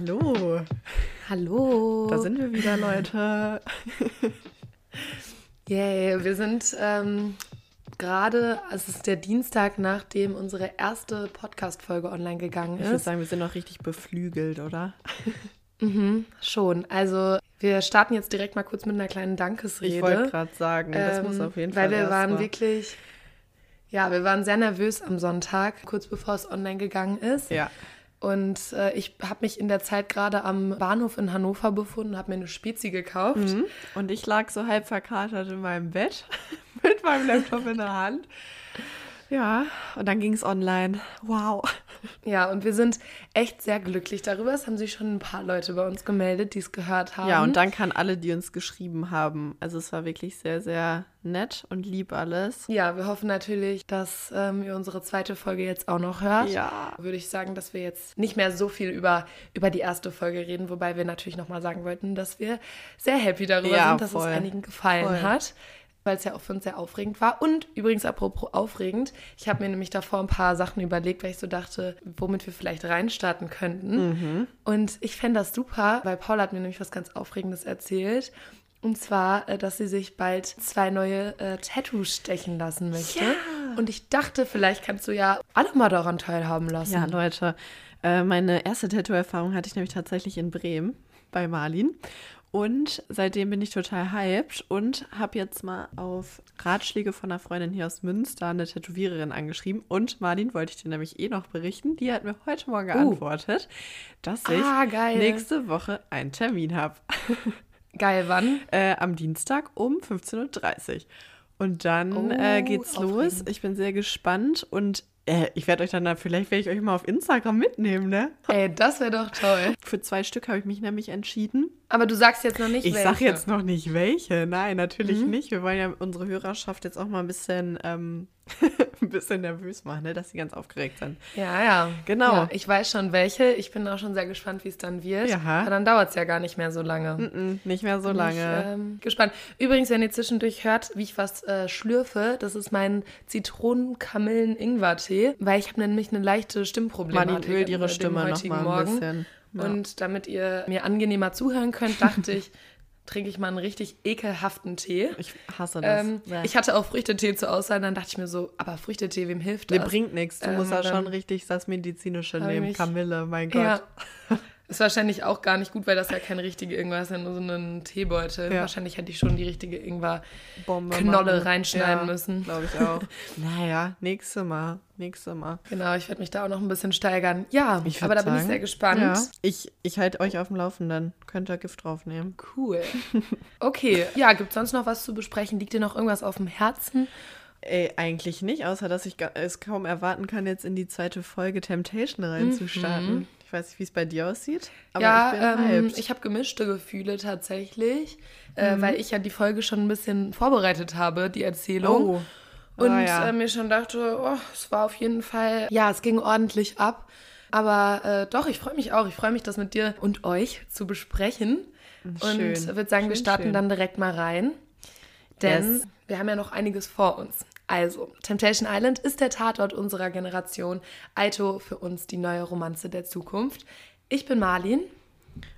Hallo. Hallo. Da sind wir wieder, Leute. Yay, wir sind ähm, gerade, es ist der Dienstag, nachdem unsere erste Podcast-Folge online gegangen ist. Ich würde sagen, wir sind noch richtig beflügelt, oder? mhm, schon. Also wir starten jetzt direkt mal kurz mit einer kleinen Dankesrede. Ich wollte gerade sagen, das ähm, muss auf jeden Fall. Weil wir waren mal. wirklich, ja, wir waren sehr nervös am Sonntag, kurz bevor es online gegangen ist. Ja. Und äh, ich habe mich in der Zeit gerade am Bahnhof in Hannover befunden, habe mir eine Spezi gekauft. Mhm. Und ich lag so halb verkatert in meinem Bett mit meinem Laptop in der Hand. Ja, und dann ging es online. Wow. Ja, und wir sind echt sehr glücklich darüber. Es haben sich schon ein paar Leute bei uns gemeldet, die es gehört haben. Ja, und danke an alle, die uns geschrieben haben. Also es war wirklich sehr, sehr nett und lieb alles. Ja, wir hoffen natürlich, dass ähm, ihr unsere zweite Folge jetzt auch noch hört. Ja. Würde ich sagen, dass wir jetzt nicht mehr so viel über, über die erste Folge reden, wobei wir natürlich nochmal sagen wollten, dass wir sehr happy darüber Ja, sind, dass voll. es einigen gefallen Voll. hat. Weil es ja auch für uns sehr aufregend war. Und übrigens, apropos aufregend, ich habe mir nämlich davor ein paar Sachen überlegt, weil ich so dachte, womit wir vielleicht reinstarten könnten. Mhm. Und ich fände das super, weil Paula hat mir nämlich was ganz Aufregendes erzählt. Und zwar, äh, dass sie sich bald zwei neue äh, Tattoos stechen lassen möchte. Und ich dachte, vielleicht kannst du ja alle mal daran teilhaben lassen. Ja, Leute, äh, meine erste Tattoo-Erfahrung hatte ich nämlich tatsächlich in Bremen bei Marlin. Und seitdem bin ich total hyped und habe jetzt mal auf Ratschläge von einer Freundin hier aus Münster eine Tätowiererin angeschrieben. Und Marlin wollte ich dir nämlich eh noch berichten. Die hat mir heute Morgen geantwortet, dass ich Ah, nächste Woche einen Termin habe. Geil, wann? äh, am Dienstag um 15.30 Uhr. Und dann Oh, äh, geht's los. aufregend. Ich bin sehr gespannt und äh, ich werde euch dann, da- vielleicht werde ich euch mal auf Instagram mitnehmen, ne? Ey, das wäre doch toll. Für zwei Stück habe ich mich nämlich entschieden. Aber du sagst jetzt noch nicht, Ich welche. sage jetzt noch nicht welche. Nein, natürlich Mhm. nicht. Wir wollen ja unsere Hörerschaft jetzt auch mal ein bisschen, ähm, ein bisschen nervös machen, ne? dass sie ganz aufgeregt sind. Ja, ja. Genau. Ja, ich weiß schon welche. Ich bin auch schon sehr gespannt, wie es dann wird. Ja. Aber dann dauert es ja gar nicht mehr so lange. Mm, Nicht mehr so Bin lange. Ich, ähm, gespannt. Übrigens, wenn ihr zwischendurch hört, wie ich was äh, schlürfe, das ist mein Zitronen-Kamillen-Ingwer-Tee, weil ich habe nämlich eine leichte Stimmproblematik. Marlin ölt ihre Stimme noch heutigen mal ein Morgen. bisschen. Ja. Und damit ihr mir angenehmer zuhören könnt, dachte ich, trinke ich mal einen richtig ekelhaften Tee. ich hasse das. Ähm, Ja. Ich hatte auch Früchtetee zur Auswahl, dann dachte ich mir so, aber Früchtetee, wem hilft Der das? bringt nichts. Du Ähm, musst ja schon richtig das Medizinische nehmen. Kamille, mein Gott. Ja. Ist wahrscheinlich auch gar nicht gut, weil das ja kein richtige Ingwer ist, ja nur so ein Teebeutel. Ja. Wahrscheinlich hätte ich schon die richtige Ingwer. Bombe Knolle machen. reinschneiden müssen. Glaube ich auch. naja, nächste Mal. Nächste Mal. Genau, ich werde mich da auch noch ein bisschen steigern. Ja, Ich aber da bin ich sagen, sehr gespannt. Ja. Ich, ich halte euch auf dem Laufenden. Könnt ihr Gift draufnehmen. Cool. Okay, ja, gibt es sonst noch was zu besprechen? Liegt dir noch irgendwas auf dem Herzen? Ey, eigentlich nicht, außer dass ich es kaum erwarten kann, jetzt in die zweite Folge Temptation reinzustarten. Ich weiß nicht, wie es bei dir aussieht, aber ja, ich ähm, ich habe gemischte Gefühle tatsächlich, äh, Mhm. weil ich ja die Folge schon ein bisschen vorbereitet habe, die Erzählung. oh. Und Ah, ja. äh, mir schon dachte, oh, es war auf jeden Fall, ja, es ging ordentlich ab. Aber äh, doch, ich freue mich auch. Ich freue mich, das mit dir und euch zu besprechen. Schön. Und würde sagen, wir Schön, starten schön. dann direkt mal rein. Denn Yes. wir haben ja noch einiges vor uns. Also, Temptation Island ist der Tatort unserer Generation. Aito für uns die neue Romanze der Zukunft. Ich bin Marlin.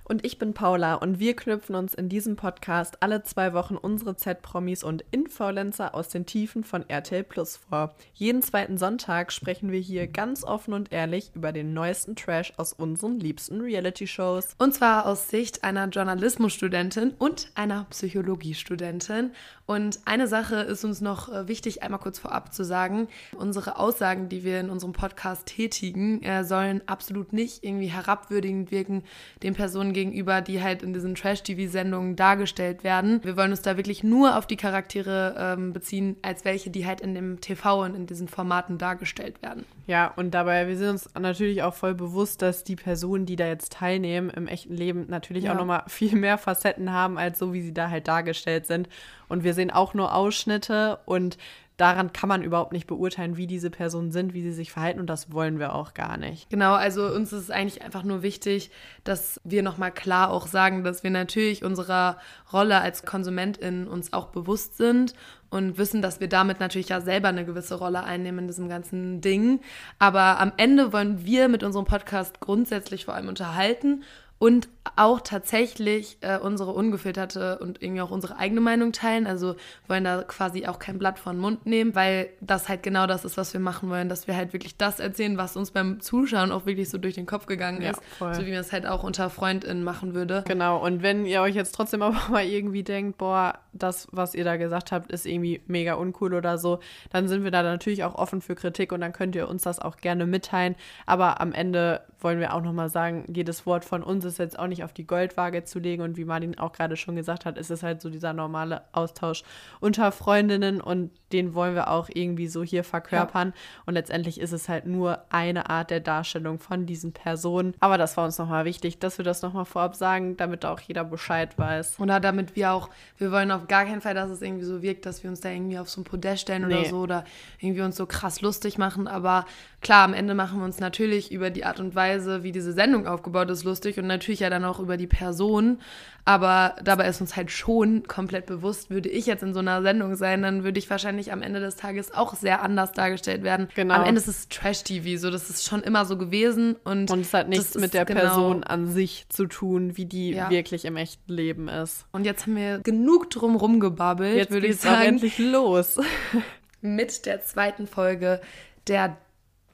Und ich bin Paula und wir knüpfen uns in diesem Podcast alle zwei Wochen unsere Z-Promis und Influencer aus den Tiefen von RTL Plus vor. Jeden zweiten Sonntag sprechen wir hier ganz offen und ehrlich über den neuesten Trash aus unseren liebsten Reality-Shows. Und zwar aus Sicht einer Journalismusstudentin und einer Psychologiestudentin. Und eine Sache ist uns noch äh, wichtig, einmal kurz vorab zu sagen. Unsere Aussagen, die wir in unserem Podcast tätigen, äh, sollen absolut nicht irgendwie herabwürdigend wirken den Personen gegenüber, die halt in diesen Trash-TV-Sendungen dargestellt werden. Wir wollen uns da wirklich nur auf die Charaktere ähm, beziehen, als welche, die halt in dem TV und in diesen Formaten dargestellt werden. Ja, und dabei, wir sind uns natürlich auch voll bewusst, dass die Personen, die da jetzt teilnehmen, im echten Leben natürlich Ja. auch nochmal viel mehr Facetten haben, als so, wie sie da halt dargestellt sind. Und wir sehen auch nur Ausschnitte und daran kann man überhaupt nicht beurteilen, wie diese Personen sind, wie sie sich verhalten und das wollen wir auch gar nicht. Genau, also uns ist es eigentlich einfach nur wichtig, dass wir nochmal klar auch sagen, dass wir natürlich unserer Rolle als Konsumentin uns auch bewusst sind und wissen, dass wir damit natürlich ja selber eine gewisse Rolle einnehmen in diesem ganzen Ding. Aber am Ende wollen wir mit unserem Podcast grundsätzlich vor allem unterhalten und auch tatsächlich äh, unsere ungefilterte und irgendwie auch unsere eigene Meinung teilen. Also wollen da quasi auch kein Blatt vor den Mund nehmen, weil das halt genau das ist, was wir machen wollen, dass wir halt wirklich das erzählen, was uns beim Zuschauen auch wirklich so durch den Kopf gegangen Ja, ist. voll. So wie man es halt auch unter FreundInnen machen würde. Genau, und wenn ihr euch jetzt trotzdem aber mal irgendwie denkt, boah, das, was ihr da gesagt habt, ist irgendwie mega uncool oder so, dann sind wir da natürlich auch offen für Kritik und dann könnt ihr uns das auch gerne mitteilen. Aber am Ende wollen wir auch nochmal sagen, jedes Wort von uns ist jetzt auch nicht auf die Goldwaage zu legen und wie Martin auch gerade schon gesagt hat, ist es halt so dieser normale Austausch unter Freundinnen und den wollen wir auch irgendwie so hier verkörpern. Und letztendlich ist es halt nur eine Art der Darstellung von diesen Personen. Aber das war uns nochmal wichtig, dass wir das nochmal vorab sagen, damit auch jeder Bescheid weiß. Oder damit wir auch, wir wollen auf gar keinen Fall, dass es irgendwie so wirkt, dass wir uns da irgendwie auf so ein Podest stellen oder Nee. so oder irgendwie uns so krass lustig machen. Aber klar, am Ende machen wir uns natürlich über die Art und Weise, wie diese Sendung aufgebaut ist, lustig und natürlich ja dann auch über die Person. Aber dabei ist uns halt schon komplett bewusst, würde ich jetzt in so einer Sendung sein, dann würde ich wahrscheinlich am Ende des Tages auch sehr anders dargestellt werden. Genau. Am Ende ist es Trash-TV, so das ist schon immer so gewesen. Und, Und es hat nichts mit der genau- Person an sich zu tun, wie die Ja. wirklich im echten Leben ist. Und jetzt haben wir genug drum rumgebabbelt, Jetzt würde ich sagen. endlich los. mit der zweiten Folge der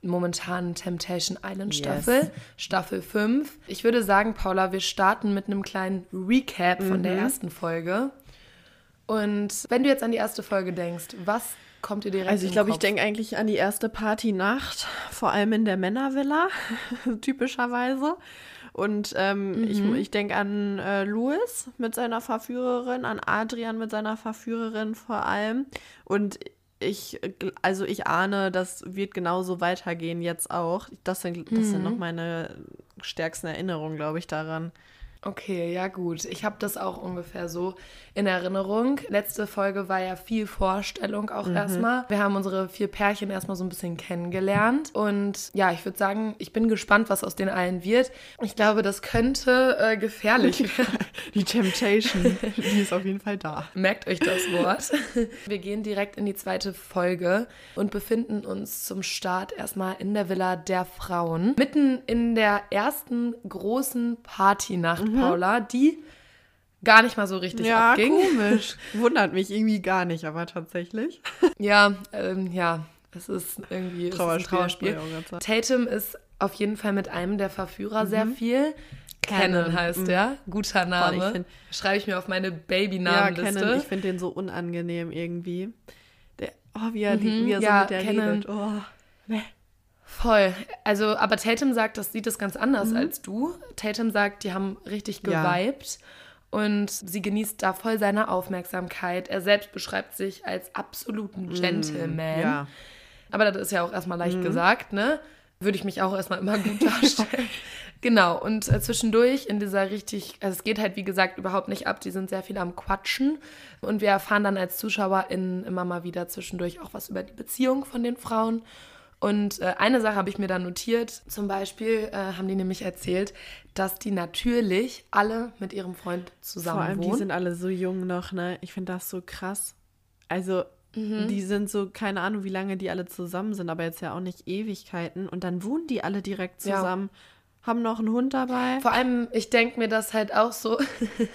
momentanen Temptation Island Staffel, Yes. Staffel 5. Ich würde sagen, Paula, wir starten mit einem kleinen Recap von Mhm. der ersten Folge. Und wenn du jetzt an die erste Folge denkst, was kommt dir direkt Also ich glaube, ich denke eigentlich an die erste Partynacht, vor allem in der Männervilla, typischerweise. Und ähm, ich, ich denke an äh, Louis mit seiner Verführerin, an Adrian mit seiner Verführerin vor allem. Und ich, also ich ahne, das wird genauso weitergehen jetzt auch. Das sind, das sind noch meine stärksten Erinnerungen, glaube ich, daran. Okay, ja gut. Ich habe das auch ungefähr so in Erinnerung. Letzte Folge war ja viel Vorstellung auch erstmal. Wir haben unsere vier Pärchen erstmal so ein bisschen kennengelernt. Und ja, ich würde sagen, ich bin gespannt, was aus den allen wird. Ich glaube, das könnte äh, gefährlich werden. Die Temptation, die ist auf jeden Fall da. Merkt euch das Wort. Wir gehen direkt in die zweite Folge und befinden uns zum Start erstmal in der Villa der Frauen. Mitten in der ersten großen Partynacht, Paula, die gar nicht mal so richtig Ja, abging. komisch. Wundert mich irgendwie gar nicht, aber tatsächlich. Ja, ähm, ja, es ist irgendwie es ist Trauerspiel, Trauerspiel. grad Tatum ist auf jeden Fall mit einem der Verführer sehr viel. Cannon, heißt mhm. der. Guter Name. Schreibe ich mir auf meine Ja, Baby-Namenliste. Kennen, ich finde den so unangenehm irgendwie. Der, oh, wie er, die, wie er Mhm. ja, so mit der Kennen. redet. Oh. Voll. Also, aber Tatum sagt, das sieht es ganz anders als du. Tatum sagt, die haben richtig Mhm. Ja. geweibt und sie genießt da voll seine Aufmerksamkeit. Er selbst beschreibt sich als absoluten Gentleman. Mhm. Ja. Aber das ist ja auch erstmal Mhm. leicht gesagt, ne? Würde ich mich auch erstmal immer gut darstellen. genau, und äh, zwischendurch in dieser richtig, also es geht halt wie gesagt überhaupt nicht ab, die sind sehr viel am Quatschen und wir erfahren dann als ZuschauerInnen immer mal wieder zwischendurch auch was über die Beziehung von den Frauen. Und äh, eine Sache habe ich mir da notiert. Zum Beispiel äh, haben die nämlich erzählt, dass die natürlich alle mit ihrem Freund zusammen Vor allem, die wohnen. sind alle so jung noch, ne? Ich finde das so krass. Also, die sind so, keine Ahnung, wie lange die alle zusammen sind, aber jetzt ja auch nicht Ewigkeiten. Und dann wohnen die alle direkt Ja. zusammen, haben noch einen Hund dabei. Vor allem, ich denke mir das halt auch so.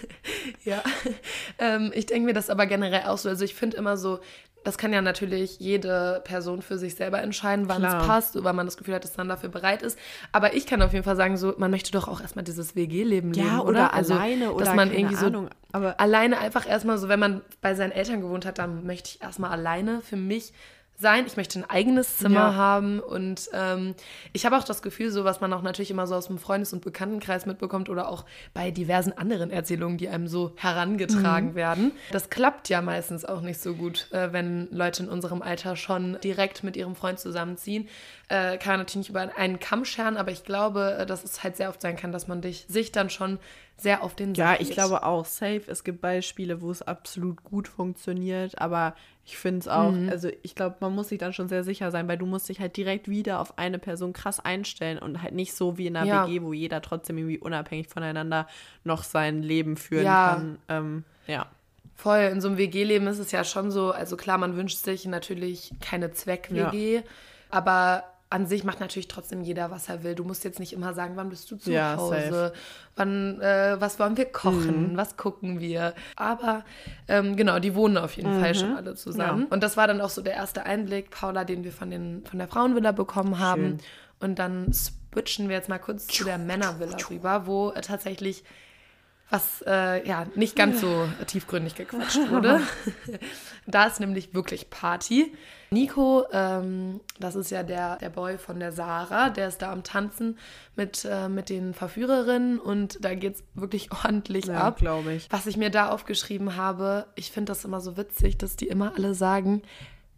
ja. Ähm, ich denke mir das aber generell auch so. Also ich finde immer so, das kann ja natürlich jede Person für sich selber entscheiden, wann Klar. es passt, oder man das Gefühl hat, dass man dafür bereit ist. Aber ich kann auf jeden Fall sagen, so, man möchte doch auch erstmal dieses WG-Leben leben, Ja, oder? oder, Also, alleine oder dass man irgendwie so Ahnung. Aber alleine einfach erstmal so, wenn man bei seinen Eltern gewohnt hat, dann möchte ich erstmal alleine für mich sein. Ich möchte ein eigenes Zimmer Ja. haben und ähm, ich habe auch das Gefühl, so was man auch natürlich immer so aus dem Freundes- und Bekanntenkreis mitbekommt oder auch bei diversen anderen Erzählungen, die einem so herangetragen Mhm. werden. Das klappt ja meistens auch nicht so gut, äh, wenn Leute in unserem Alter schon direkt mit ihrem Freund zusammenziehen. Äh, kann man natürlich nicht über einen Kamm scheren, aber ich glaube, äh, dass es halt sehr oft sein kann, dass man dich, sich dann schon sehr auf den Ja, Sack ich geht. glaube auch safe. Es gibt Beispiele, wo es absolut gut funktioniert, aber ich finde es auch, Mhm. also ich glaube, man muss sich dann schon sehr sicher sein, weil du musst dich halt direkt wieder auf eine Person krass einstellen und halt nicht so wie in einer Ja. WG, wo jeder trotzdem irgendwie unabhängig voneinander noch sein Leben führen Ja. kann. Ähm, ja. Voll, in so einem WG-Leben ist es ja schon so, also klar, man wünscht sich natürlich keine Zweck-WG, aber an sich macht natürlich trotzdem jeder, was er will. Du musst jetzt nicht immer sagen, wann bist du zu Ja, Hause, safe. wann, äh, was wollen wir kochen, Mhm. was gucken wir. Aber ähm, genau, die wohnen auf jeden Fall schon alle zusammen. Mhm. Ja. Und das war dann auch so der erste Einblick, Paula, den wir von, den, von der Frauenvilla bekommen haben. Schön. Und dann switchen wir jetzt mal kurz zu der Männervilla rüber, wo äh, tatsächlich was äh, ja nicht ganz so tiefgründig gequatscht wurde. da ist nämlich wirklich Party. Nico, ähm, das ist ja der, der Boy von der Sarah, der ist da am Tanzen mit, äh, mit den Verführerinnen und da geht es wirklich ordentlich Ja, ab. glaube ich. Was ich mir da aufgeschrieben habe, ich finde das immer so witzig, dass die immer alle sagen,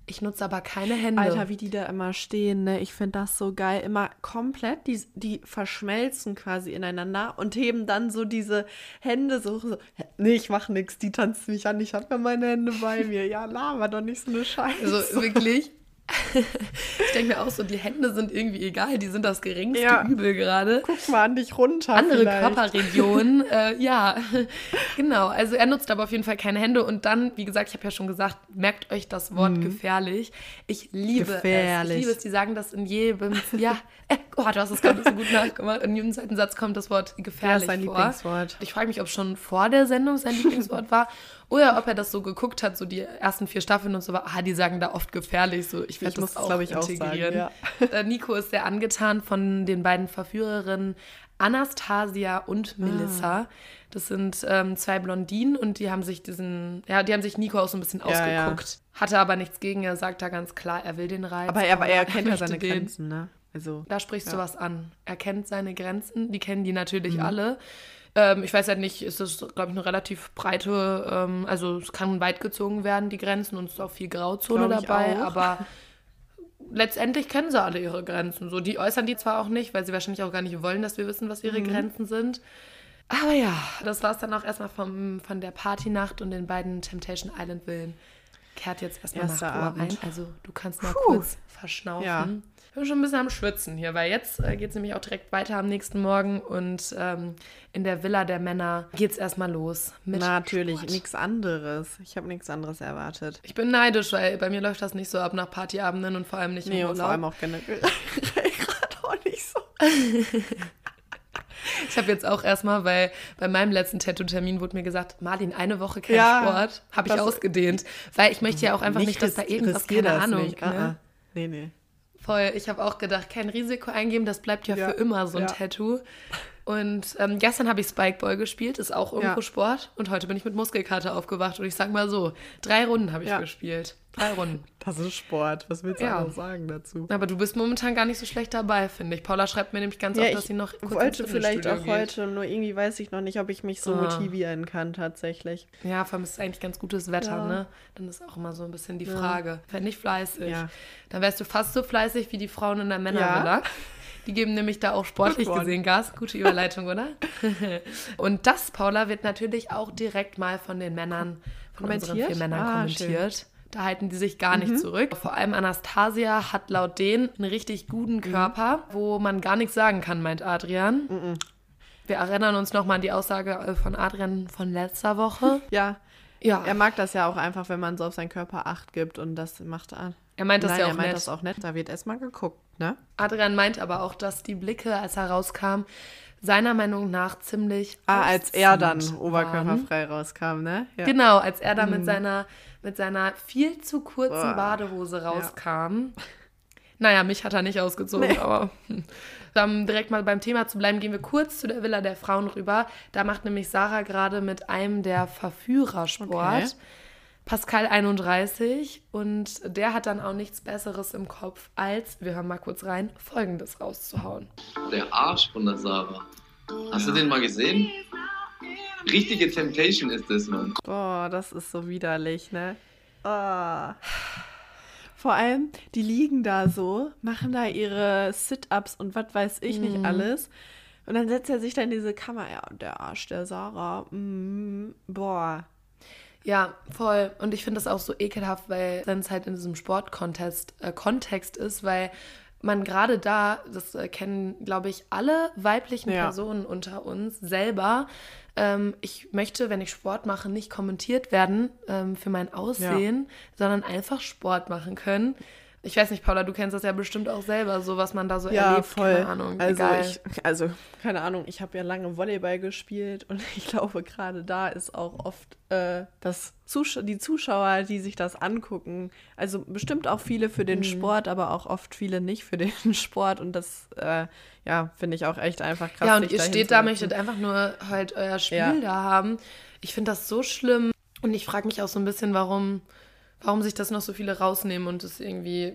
ich nutze aber keine Hände. Alter, wie die da immer stehen, ne? Ich finde das so geil. Immer komplett, die, die verschmelzen quasi ineinander und heben dann so diese Hände so. so nee, ich mach nix, die tanzt mich an, ich hab ja meine Hände bei mir. Ja, laber doch nicht so eine Scheiße. Also wirklich. Ich denke mir auch so, die Hände sind irgendwie egal, die sind das geringste Ja. Übel gerade. Guck mal an dich runter. Andere vielleicht. Körperregionen, äh, ja, genau. Also er nutzt aber auf jeden Fall keine Hände und dann, wie gesagt, ich habe ja schon gesagt, merkt euch das Wort gefährlich. Ich liebe es. Mhm. Gefährlich. Ich liebe es. Die sagen das in jedem, ja, äh, oh, du hast es gerade so gut nachgemacht. In jedem zweiten Satz kommt das Wort Ja, gefährlich ist sein vor. Lieblingswort. Ich frage mich, ob schon vor der Sendung sein Lieblingswort war oder ob er das so geguckt hat, so die ersten vier Staffeln und so war. Ah, die sagen da oft gefährlich. So, ich werde das das, auch glaube ich, auch integrieren. sagen. Ja. Äh, Nico ist sehr angetan von den beiden Verführerinnen Anastasia und Melissa. Das sind ähm, zwei Blondinen und die haben sich diesen, ja, die haben sich Nico auch so ein bisschen Ja, ja. ausgeguckt. Hatte aber nichts gegen, er sagt da ganz klar, er will den Reiz. Aber er, er kennt ja seine den. Grenzen, ne? Also, Da sprichst du Ja. was an. Er kennt seine Grenzen, die kennen die natürlich Mhm. alle. Ähm, ich weiß halt nicht, ist das, glaube ich, eine relativ breite, ähm, also es kann weit gezogen werden, die Grenzen, und es ist auch viel Grauzone dabei, auch. aber letztendlich kennen sie alle ihre Grenzen. So, die äußern die zwar auch nicht, weil sie wahrscheinlich auch gar nicht wollen, dass wir wissen, was ihre Mhm. Grenzen sind. Aber ja, das war es dann auch erstmal vom, von der Partynacht und den beiden Temptation Island Villen. Kehrt jetzt erstmal nach Goa ein. Also du kannst mal Puh. kurz verschnaufen. Ja. Ich bin schon ein bisschen am Schwitzen hier, weil jetzt äh, geht es nämlich auch direkt weiter am nächsten Morgen und ähm, in der Villa der Männer geht es erstmal los. Mit natürlich, nichts anderes. Ich habe nichts anderes erwartet. Ich bin neidisch, weil bei mir läuft das nicht so ab nach Partyabenden und vor allem nicht Nee, im und vor Urlaub. allem auch generell gerade auch nicht so. Ich habe jetzt auch erstmal, weil bei meinem letzten Tattoo-Termin wurde mir gesagt, Martin, eine Woche kein Ja, Sport. Habe ich ausgedehnt. Weil ich möchte ja auch einfach nicht, dass da irgendwas, keine Ahnung. nicht. Ne? Ah, ah. Nee, nee. Voll, ich habe auch gedacht, kein Risiko eingeben, das bleibt ja, Ja, für immer so ein. Tattoo. Und ähm, gestern habe ich Spikeball gespielt, ist auch irgendwo Ja. Sport. Und heute bin ich mit Muskelkater aufgewacht. Und ich sag mal so, drei Runden habe ich Ja. gespielt. Drei Runden. Das ist Sport. Was willst du Ja. sagen dazu? Aber du bist momentan gar nicht so schlecht dabei, finde ich. Paula schreibt mir nämlich ganz Ja, oft, dass sie noch kurz wollte vielleicht auch geht. heute, nur irgendwie weiß ich noch nicht, ob ich mich so Ah. motivieren kann tatsächlich. Ja, vor allem ist es eigentlich ganz gutes Wetter, Ja. ne? Dann ist auch immer so ein bisschen die Frage. Wenn nicht fleißig, Ja. dann wärst du fast so fleißig wie die Frauen in der Männervilla. Die geben nämlich da auch sportlich Sport. gesehen Gas. Gute Überleitung, oder? Und das, Paula, wird natürlich auch direkt mal von den Männern, von unseren Kommentiert? vier Männern Ah, kommentiert. Da halten die sich gar nicht zurück. Vor allem Anastasia hat laut denen einen richtig guten Körper, wo man gar nichts sagen kann, meint Adrian. Wir erinnern uns nochmal an die Aussage äh, von Adrian von letzter Woche. Ja, Ja, er mag das ja auch einfach, wenn man so auf seinen Körper Acht gibt und das macht er. er meint das Nein, ja auch er meint nett. das auch nett. Da wird erstmal geguckt, ne? Adrian meint aber auch, dass die Blicke, als er rauskam, seiner Meinung nach ziemlich. Ah, als er dann waren. oberkörperfrei rauskam, ne? Ja. Genau, als er da mit seiner mit seiner viel zu kurzen Boah. Badehose rauskam. Naja, mich hat er nicht ausgezogen, aber hm. dann direkt mal beim Thema zu bleiben, gehen wir kurz zu der Villa der Frauen rüber. Da macht nämlich Sarah gerade mit einem der Verführer Sport. Okay. Pascal 31 und der hat dann auch nichts Besseres im Kopf, als, wir hören mal kurz rein, folgendes rauszuhauen. Der Arsch von der Sarah. Hast du den mal gesehen? Richtige Temptation ist das, Mann. Boah, das ist so widerlich, ne? Ah. Vor allem, die liegen da so, machen da ihre Sit-Ups und was weiß ich nicht alles. Und dann setzt er sich da in diese Kammer. Ja, der Arsch der Sarah. Mm, boah. Ja, voll. Und ich finde das auch so ekelhaft, weil wenn es halt in diesem Sportkontext äh, Kontext ist, weil man gerade da, das äh, kennen, glaube ich, alle weiblichen Ja. Personen unter uns selber. Ähm, ich möchte, wenn ich Sport mache, nicht kommentiert werden ähm, für mein Aussehen, sondern einfach Sport machen können. Ich weiß nicht, Paula, du kennst das ja bestimmt auch selber, so was man da so Ja, erlebt. voll. Keine Ahnung. also, ich, also, keine Ahnung, ich habe ja lange Volleyball gespielt und ich glaube, gerade da ist auch oft äh, das Zusch die Zuschauer, die sich das angucken. Also bestimmt auch viele für Mhm. den Sport, aber auch oft viele nicht für den Sport. Und das, äh, ja, finde ich auch echt einfach krass. ja, und ihr steht da, möchtet einfach nur halt euer Spiel Ja. da haben. Ich finde das so schlimm. Und ich frage mich auch so ein bisschen, warum, warum sich das noch so viele rausnehmen und es irgendwie.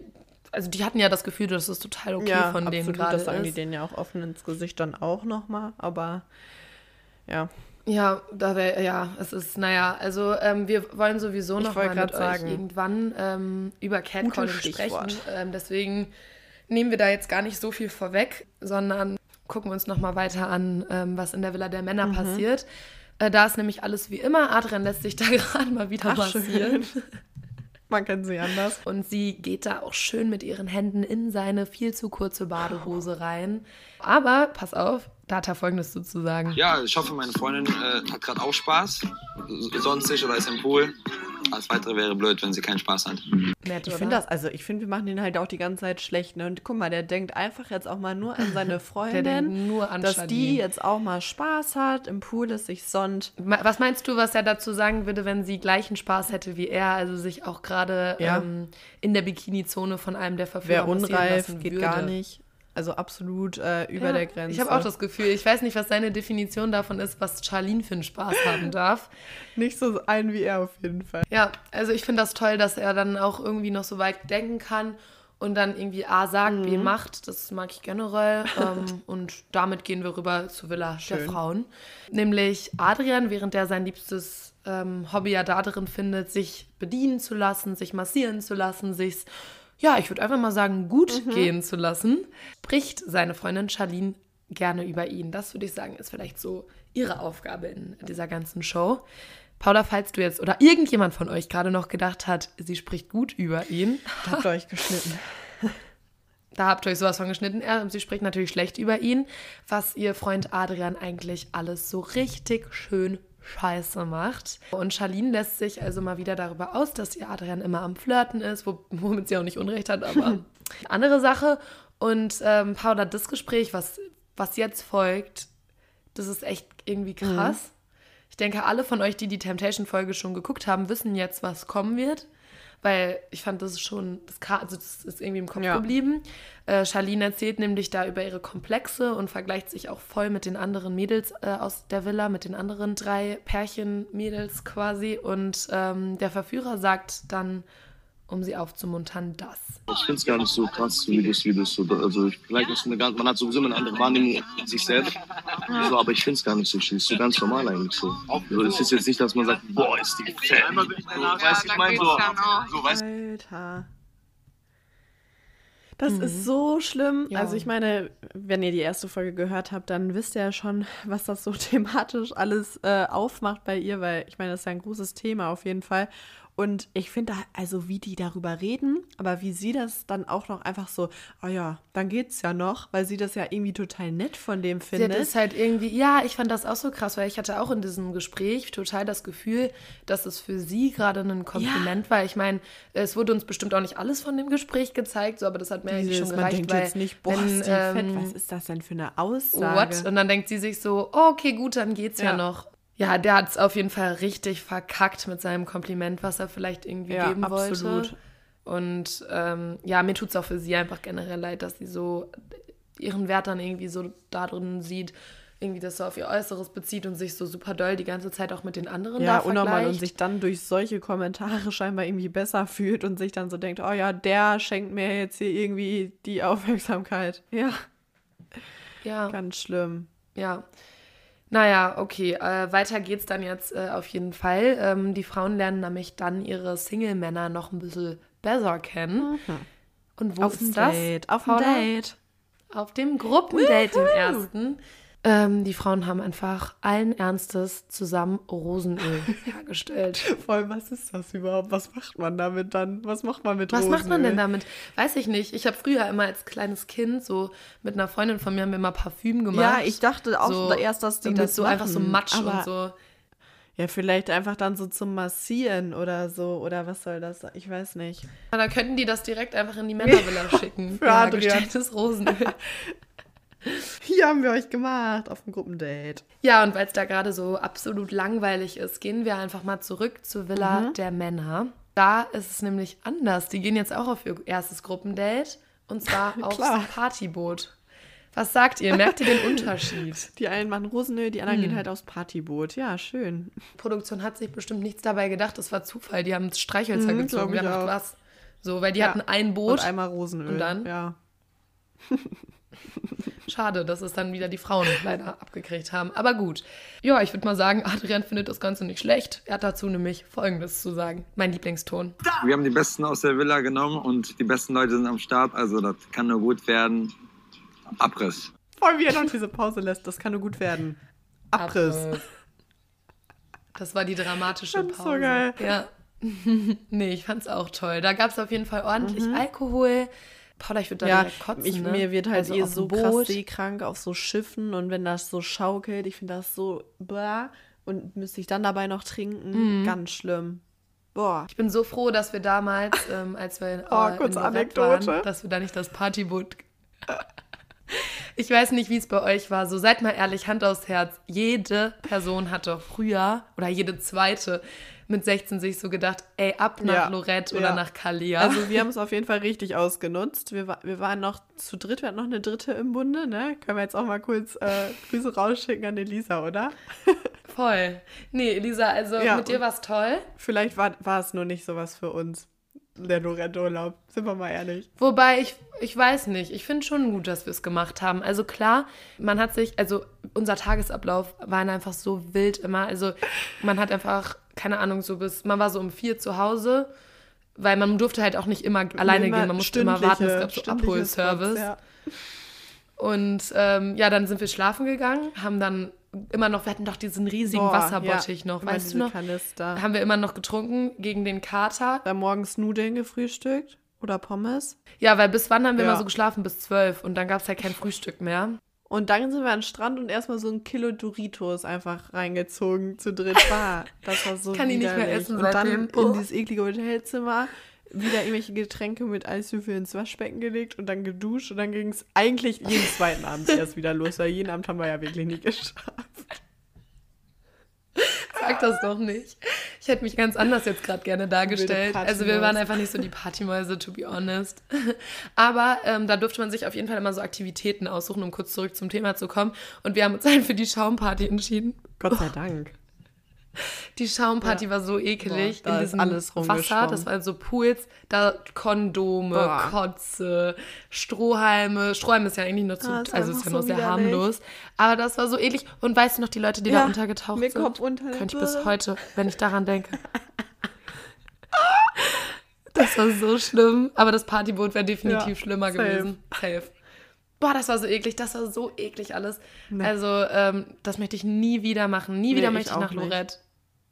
Also die hatten ja das Gefühl, dass es total okay ja, von denen gerade das sagen die ist. denen ja auch offen ins Gesicht dann auch nochmal. Aber ja, Ja, da wär, ja, es ist, naja, also ähm, wir wollen sowieso Ich noch wollt mal mit euch sagen. irgendwann ähm, über Catcalling sprechen. Ähm, deswegen nehmen wir da jetzt gar nicht so viel vorweg, sondern gucken uns noch mal weiter an, ähm, was in der Villa der Männer Mhm. passiert. Äh, da ist nämlich alles wie immer. Adrian lässt sich da gerade mal wieder Ach, massieren. Man kennt sie anders. Und sie geht da auch schön mit ihren Händen in seine viel zu kurze Badehose rein. Aber pass auf, da hat er Folgendes zu sagen. Ja, ich hoffe, meine Freundin äh, hat gerade auch Spaß. Sonst nicht oder ist im Pool. Alles weitere wäre blöd, wenn sie keinen Spaß hat. Nett, Ich finde das, also ich finde, wir machen den halt auch die ganze Zeit schlecht. Ne? Und guck mal, der denkt einfach jetzt auch mal nur an seine Der Freundin, denkt nur an dass die jetzt auch mal Spaß hat, im Pool ist, sich sonnt. Was meinst du, was er dazu sagen würde, wenn sie gleichen Spaß hätte wie er, also sich auch gerade Ja. ähm, in der Bikini-Zone von einem der Verführer Wäre unreif, lassen geht würde? gar nicht. Also absolut äh, über Ja, der Grenze. Ich habe auch das Gefühl, ich weiß nicht, was seine Definition davon ist, was Charlene für einen Spaß haben darf. Nicht so ein wie er auf jeden Fall. Ja, also ich finde das toll, dass er dann auch irgendwie noch so weit denken kann und dann irgendwie A sagt, Mhm. B macht. Das mag ich generell. ähm, und damit gehen wir rüber zur Villa der Schön. Frauen. Nämlich Adrian, während er sein liebstes ähm, Hobby ja darin findet, sich bedienen zu lassen, sich massieren zu lassen, sich, ja, ich würde einfach mal sagen, gut Mhm. gehen zu lassen, spricht seine Freundin Charlene gerne über ihn. Das würde ich sagen, ist vielleicht so ihre Aufgabe in dieser ganzen Show. Paula, falls du jetzt oder irgendjemand von euch gerade noch gedacht hat, sie spricht gut über ihn, Habt ihr euch geschnitten. da habt ihr euch sowas von geschnitten. Er, sie spricht natürlich schlecht über ihn, was ihr Freund Adrian eigentlich alles so richtig schön scheiße macht. Und Charlene lässt sich also mal wieder darüber aus, dass ihr Adrian immer am Flirten ist, wo, womit sie auch nicht Unrecht hat, aber andere Sache. Und ähm, Paula, das Gespräch, was, was jetzt folgt, das ist echt irgendwie krass. Ich denke, alle von euch, die die Temptation-Folge schon geguckt haben, wissen jetzt, was kommen wird. Weil ich fand, das ist schon, das, also das ist irgendwie im Kopf Ja. geblieben. Äh, Charlene erzählt nämlich da über ihre Komplexe und vergleicht sich auch voll mit den anderen Mädels äh, aus der Villa, mit den anderen drei Pärchen-Mädels quasi. Und ähm, der Verführer sagt dann, um sie aufzumuntern, das. Ich finde es gar nicht so krass, wie das, wie das so. Also, ich, vielleicht ist eine ganz, man hat sowieso eine andere Wahrnehmung in sich selbst. So, aber ich finde es gar nicht so schlimm. Es ist so ganz normal eigentlich so. Also, es ist jetzt nicht, dass man sagt, boah, ist die fett. So, ich so. So, Alter. Das ist so schlimm. Ja. Also ich meine, wenn ihr die erste Folge gehört habt, dann wisst ihr ja schon, was das so thematisch alles äh, aufmacht bei ihr, weil ich meine, das ist ja ein großes Thema auf jeden Fall. Und ich finde, da- also wie die darüber reden, aber wie sie das dann auch noch einfach so, oh ja, dann geht's ja noch, weil sie das ja irgendwie total nett von dem Sie findet. es halt irgendwie, ja, ich fand das auch so krass, weil ich hatte auch in diesem Gespräch total das Gefühl, dass es für sie gerade ein Kompliment war. Ich meine, es wurde uns bestimmt auch nicht alles von dem Gespräch gezeigt, so, aber das hat mir eigentlich Dieses, schon man gereicht, denkt weil jetzt nicht, boah, wenn, ist die fett, ähm, was ist das denn für eine Aussage? What? Und dann denkt sie sich so, okay, gut, dann geht's ja, Ja. noch. Ja, der hat es auf jeden Fall richtig verkackt mit seinem Kompliment, was er vielleicht irgendwie Ja, geben absolut. wollte. Und ähm, ja, mir tut es auch für sie einfach generell leid, dass sie so ihren Wert dann irgendwie so da drin sieht, irgendwie das so auf ihr Äußeres bezieht und sich so super doll die ganze Zeit auch mit den anderen Ja, da unnormal und vergleicht. sich dann durch solche Kommentare scheinbar irgendwie besser fühlt und sich dann so denkt, oh ja, der schenkt mir jetzt hier irgendwie die Aufmerksamkeit. Ja, ja. ganz schlimm. Ja. Naja, okay. Äh, weiter geht's dann jetzt äh, auf jeden Fall. Ähm, die Frauen lernen nämlich dann ihre Single-Männer noch ein bisschen besser kennen. Und wo Auf dem ist das? Date, auf dem? Date. Auf dem Gruppendate im ersten. Ähm, die Frauen haben einfach allen Ernstes zusammen Rosenöl hergestellt. Vor allem, was ist das überhaupt? Was macht man damit dann? Was macht man mit Was macht man denn Rosenöl? damit? Weiß ich nicht. Ich habe früher immer als kleines Kind so mit einer Freundin von mir haben wir immer Parfüm gemacht. Ja, ich dachte auch so, erst, dass die und das so einfach so machen, Matsch aber und so. Ja, vielleicht einfach dann so zum Massieren oder so. Oder was soll das sein? Ich weiß nicht. Aber dann könnten die das direkt einfach in die Männervilla schicken. Für Adrian. gestelltes Rosenöl. Hier haben wir euch gemacht auf dem Gruppendate. Ja, und weil es da gerade so absolut langweilig ist, gehen wir einfach mal zurück zur Villa Mhm. der Männer. Da ist es nämlich anders. Die gehen jetzt auch auf ihr erstes Gruppendate und zwar aufs. Partyboot. Was sagt ihr? Merkt ihr den Unterschied? Die einen machen Rosenöl, die anderen gehen halt aufs Partyboot. Ja, schön. Die Produktion hat sich bestimmt nichts dabei gedacht. Das war Zufall. Die haben Streichhölzer Mhm, gezogen. haben auch. was. So, weil die Ja. hatten ein Und Boot. einmal Rosenöl. Und dann? Ja. Schade, dass es dann wieder die Frauen leider abgekriegt haben. Aber gut. Ja, ich würde mal sagen, Adrian findet das Ganze nicht schlecht. Er hat dazu nämlich Folgendes zu sagen. Mein Lieblingston. Wir haben die Besten aus der Villa genommen und die besten Leute sind am Start, also das kann nur gut werden. Abriss. Vor allem, wie er noch diese Pause lässt. Das kann nur gut werden. Abriss. Das war die dramatische Das ist so Pause. geil. Ja. nee, ich fand's auch toll. Da gab es auf jeden Fall ordentlich Mhm. Alkohol. Paula, ich würde da Ja, kotzen. ich, ne? mir wird halt Also eh so krass seekrank auf so Schiffen und wenn das so schaukelt, ich finde das so blah und müsste ich dann dabei noch trinken, Mhm. ganz schlimm. Boah. Ich bin so froh, dass wir damals, ähm, als wir in, Oh, äh, kurz in Lorette Anekdote. waren, dass wir da nicht das Partyboot. Ich weiß nicht, wie es bei euch war. So seid mal ehrlich, Hand aufs Herz. Jede Person hat doch früher oder jede zweite mit 16 sich so gedacht, ey, ab nach Ja, Lorette oder ja. nach Kalia. Also wir haben es auf jeden Fall richtig ausgenutzt. Wir, wir waren noch zu dritt, wir hatten noch eine dritte im Bunde, ne? Können wir jetzt auch mal kurz äh, Grüße rausschicken an Elisa, oder? Voll. Nee, Elisa, also Ja, mit dir und- war's toll. Vielleicht war, war es nur nicht sowas für uns. Der Lorette-Urlaub, sind wir mal ehrlich. Wobei ich, ich weiß nicht, ich finde schon gut, dass wir es gemacht haben. Also klar, man hat sich, also unser Tagesablauf war einfach so wild immer. Also man hat einfach, keine Ahnung, so bis, man war so um vier zu Hause, weil man durfte halt auch nicht immer alleine Immer gehen, man musste immer warten, es gab so Abholservice. Ja. Und ähm, ja, dann sind wir schlafen gegangen, haben dann immer noch, wir hatten doch diesen riesigen Boah, Wasserbottich ja, noch, weißt du noch? Kanister. Haben wir immer noch getrunken gegen den Kater. Da morgens Nudeln gefrühstückt oder Pommes. Ja, weil bis wann haben wir Ja. immer so geschlafen? Bis zwölf. Und dann gab es halt kein Frühstück mehr. Und dann sind wir an den Strand und erstmal so ein Kilo Doritos einfach reingezogen zu dritt. War. Das war so Kann die nicht mehr widerlich. essen Und dann seitdem. in Oh. dieses eklige Hotelzimmer wieder irgendwelche Getränke mit Eiswürfel ins Waschbecken gelegt und dann geduscht und dann ging es eigentlich jeden zweiten Abend erst wieder los, weil jeden Abend haben wir ja wirklich nie geschafft. Sag das doch nicht. Ich hätte mich ganz anders jetzt gerade gerne dargestellt. Also wir waren einfach nicht so die Partymäuse, to be honest. Aber ähm, da durfte man sich auf jeden Fall immer so Aktivitäten aussuchen, um kurz zurück zum Thema zu kommen. Und wir haben uns halt für die Schaumparty entschieden. Gott sei Dank. Die Schaumparty war so ekelig Boah, da in ist diesem alles Wasser. Das waren so Pools, da Kondome, Boah. Kotze, Strohhalme. Strohhalme ist ja eigentlich nur zu, Ah, ist also ist ja nur so sehr harmlos. Aber das war so eklig. Und weißt du noch, die Leute, die Ja, da untergetaucht mir sind? unter Könnte ich bis heute, wenn ich daran denke. Das war so schlimm. Aber das Partyboot wäre definitiv Ja, schlimmer safe. gewesen. Safe. Boah, das war so eklig. Das war so eklig alles. Nee. Also, ähm, das möchte ich nie wieder machen. Nie Nee, wieder ich möchte ich auch nach nicht. Lorette.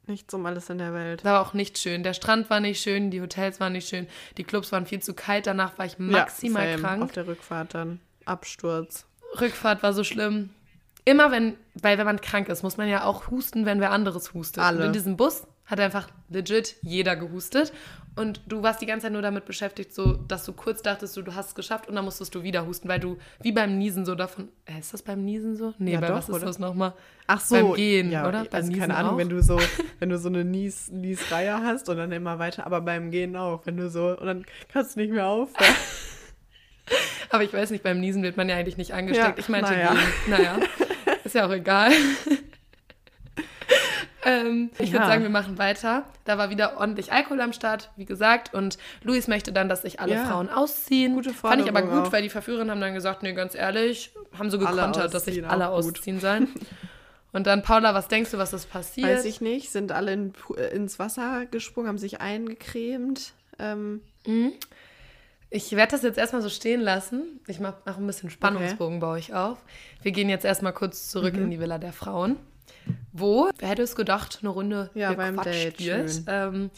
Nichts um alles in der Welt. Das war auch nicht schön. Der Strand war nicht schön, die Hotels waren nicht schön, die Clubs waren viel zu kalt. Danach war ich maximal ja, krank. Auf der Rückfahrt dann. Absturz. Rückfahrt war so schlimm. Immer wenn, weil wenn man krank ist, muss man ja auch husten, wenn wer anderes hustet. Alle. Und in diesem Bus hat einfach legit jeder gehustet. Und du warst die ganze Zeit nur damit beschäftigt, so, dass du kurz dachtest, du, du hast es geschafft und dann musstest du wieder husten, weil du wie beim Niesen so davon. Äh, ist das beim Niesen so? Nee, Ja, bei doch, was ist oder? das nochmal? Ach so. Beim Gehen, ja, oder? Beim Also Niesen keine Ahnung, auch? wenn du so, wenn du so eine Nies, Niesreihe hast und dann immer weiter, aber beim Gehen auch, wenn du so, und dann kannst du nicht mehr aufhören. Aber ich weiß nicht, beim Niesen wird man ja eigentlich nicht angesteckt. Ja, ich meinte naja. gehen. Naja, ist ja auch egal. ähm, ich würde Ja. sagen, wir machen weiter. Da war wieder ordentlich Alkohol am Start, wie gesagt. Und Luis möchte dann, dass sich alle Ja. Frauen ausziehen. Gute Fand ich aber Forderung gut, auch. weil die Verführerinnen haben dann gesagt, nee, ganz ehrlich, haben so gekontert, dass sich alle gut. ausziehen sollen. Und dann, Paula, was denkst du, was ist passiert? Weiß ich nicht, sind alle in, äh, ins Wasser gesprungen, haben sich eingecremt. Ähm, Ich werde das jetzt erstmal so stehen lassen. Ich mache mach ein bisschen Spannungsbogen bei euch auf. Wir gehen jetzt erstmal kurz zurück Mhm. in die Villa der Frauen. Wo, wer hätte es gedacht, eine Runde Ja, beim Date, spielt. schön. Ähm,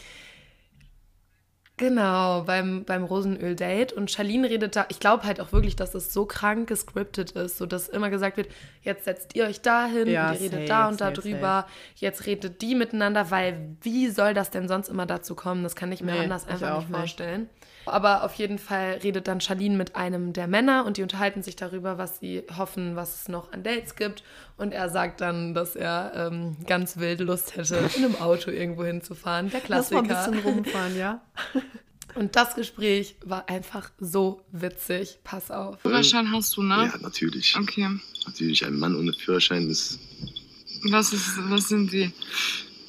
Genau, beim, beim Rosenöl-Date. Und Charlene redet da, ich glaube halt auch wirklich, dass es so krank gescriptet ist, so dass immer gesagt wird, jetzt setzt ihr euch da hin Ja, und ihr redet safe, da und da safe, drüber, jetzt redet die miteinander, weil wie soll das denn sonst immer dazu kommen? Das kann ich mir Nee, anders einfach nicht nicht. vorstellen. Aber auf jeden Fall redet dann Charlene mit einem der Männer und die unterhalten sich darüber, was sie hoffen, was es noch an Dates gibt. Und er sagt dann, dass er ähm, ganz wild Lust hätte, in einem Auto irgendwo hinzufahren. Der Lass mal Klassiker. ein bisschen rumfahren, ja? Und das Gespräch war einfach so witzig. Pass auf. Führerschein hast du, ne? Ja, natürlich. Okay. Natürlich, ein Mann ohne Führerschein ist Was, ist, was sind sie?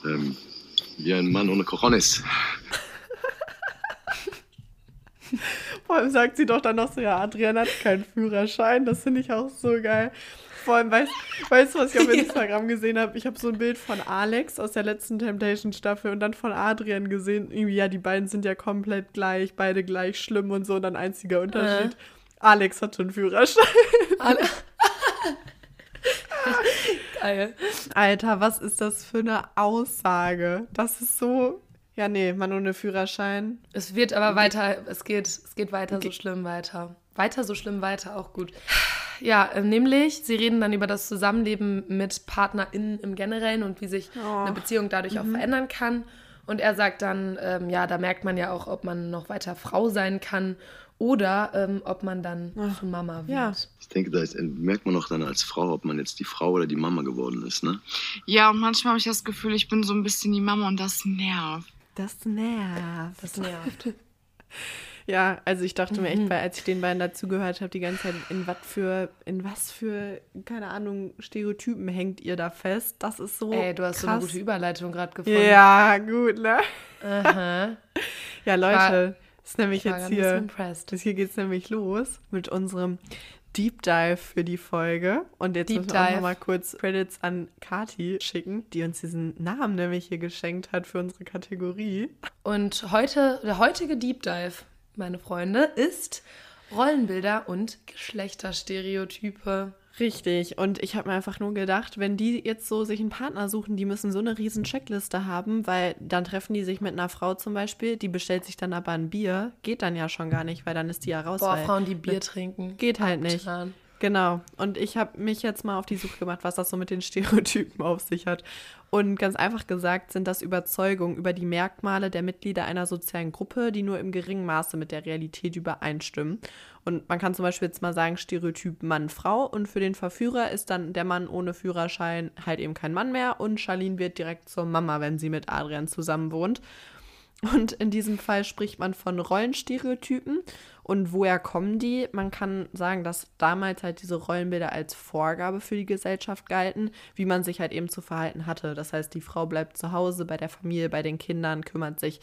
ähm, wie ein Mann ohne Cojones. Vor allem sagt sie doch dann noch so, ja, Adrian hat keinen Führerschein. Das finde ich auch so geil. Vor allem, weißt weißt du, was ich auf Instagram gesehen habe? Ich habe so ein Bild von Alex aus der letzten Temptation-Staffel und dann von Adrian gesehen. Irgendwie, ja, die beiden sind ja komplett gleich, beide gleich schlimm und so. Und dann einziger Unterschied. Alex hat schon Führerschein. Alle- Geil. Alter, was ist das für eine Aussage? Das ist so. Ja, nee, Mann ohne Führerschein. Es wird aber weiter, es geht, es geht weiter so schlimm weiter. Weiter so schlimm weiter, auch gut. Ja, äh, nämlich, sie reden dann über das Zusammenleben mit PartnerInnen im Generellen und wie sich eine Beziehung dadurch auch verändern kann. Und er sagt dann, ähm, ja, da merkt man ja auch, ob man noch weiter Frau sein kann oder ähm, ob man dann zu Mama wird. Ja. Ich denke, da ist, merkt man auch dann als Frau, ob man jetzt die Frau oder die Mama geworden ist, ne? Ja, und manchmal habe ich das Gefühl, ich bin so ein bisschen die Mama und das nervt. Das nervt. Das nervt. Ja, also ich dachte mir Mhm. echt, weil als ich den beiden dazugehört habe, die ganze Zeit, in was für, in was für, keine Ahnung, Stereotypen hängt ihr da fest? Das ist so. Ey, du hast so eine krass. gute Überleitung gerade gefunden. Ja, gut, ne? Aha. Ja, Leute, ist nämlich Ich war jetzt hier. impressed. Das hier geht's nämlich los mit unserem Deep Dive für die Folge. Und jetzt Deep müssen wir auch Dive. noch mal kurz Credits an Kati schicken, die uns diesen Namen nämlich hier geschenkt hat für unsere Kategorie. Und heute, der heutige Deep Dive, meine Freunde, ist Rollenbilder und Geschlechterstereotype. Richtig. Und ich habe mir einfach nur gedacht, wenn die jetzt so sich einen Partner suchen, die müssen so eine riesen Checkliste haben, weil dann treffen die sich mit einer Frau zum Beispiel, die bestellt sich dann aber ein Bier, geht dann ja schon gar nicht, weil dann ist die ja raus. Boah, Frauen, die Bier trinken. Geht halt nicht. Genau. Und ich habe mich jetzt mal auf die Suche gemacht, was das so mit den Stereotypen auf sich hat. Und ganz einfach gesagt sind das Überzeugungen über die Merkmale der Mitglieder einer sozialen Gruppe, die nur im geringen Maße mit der Realität übereinstimmen. Und man kann zum Beispiel jetzt mal sagen, Stereotyp Mann-Frau. Und für den Verführer ist dann der Mann ohne Führerschein halt eben kein Mann mehr. Und Charlene wird direkt zur Mama, wenn sie mit Adrian zusammen wohnt. Und in diesem Fall spricht man von Rollenstereotypen. Und woher kommen die? Man kann sagen, dass damals halt diese Rollenbilder als Vorgabe für die Gesellschaft galten, wie man sich halt eben zu verhalten hatte. Das heißt, die Frau bleibt zu Hause bei der Familie, bei den Kindern, kümmert sich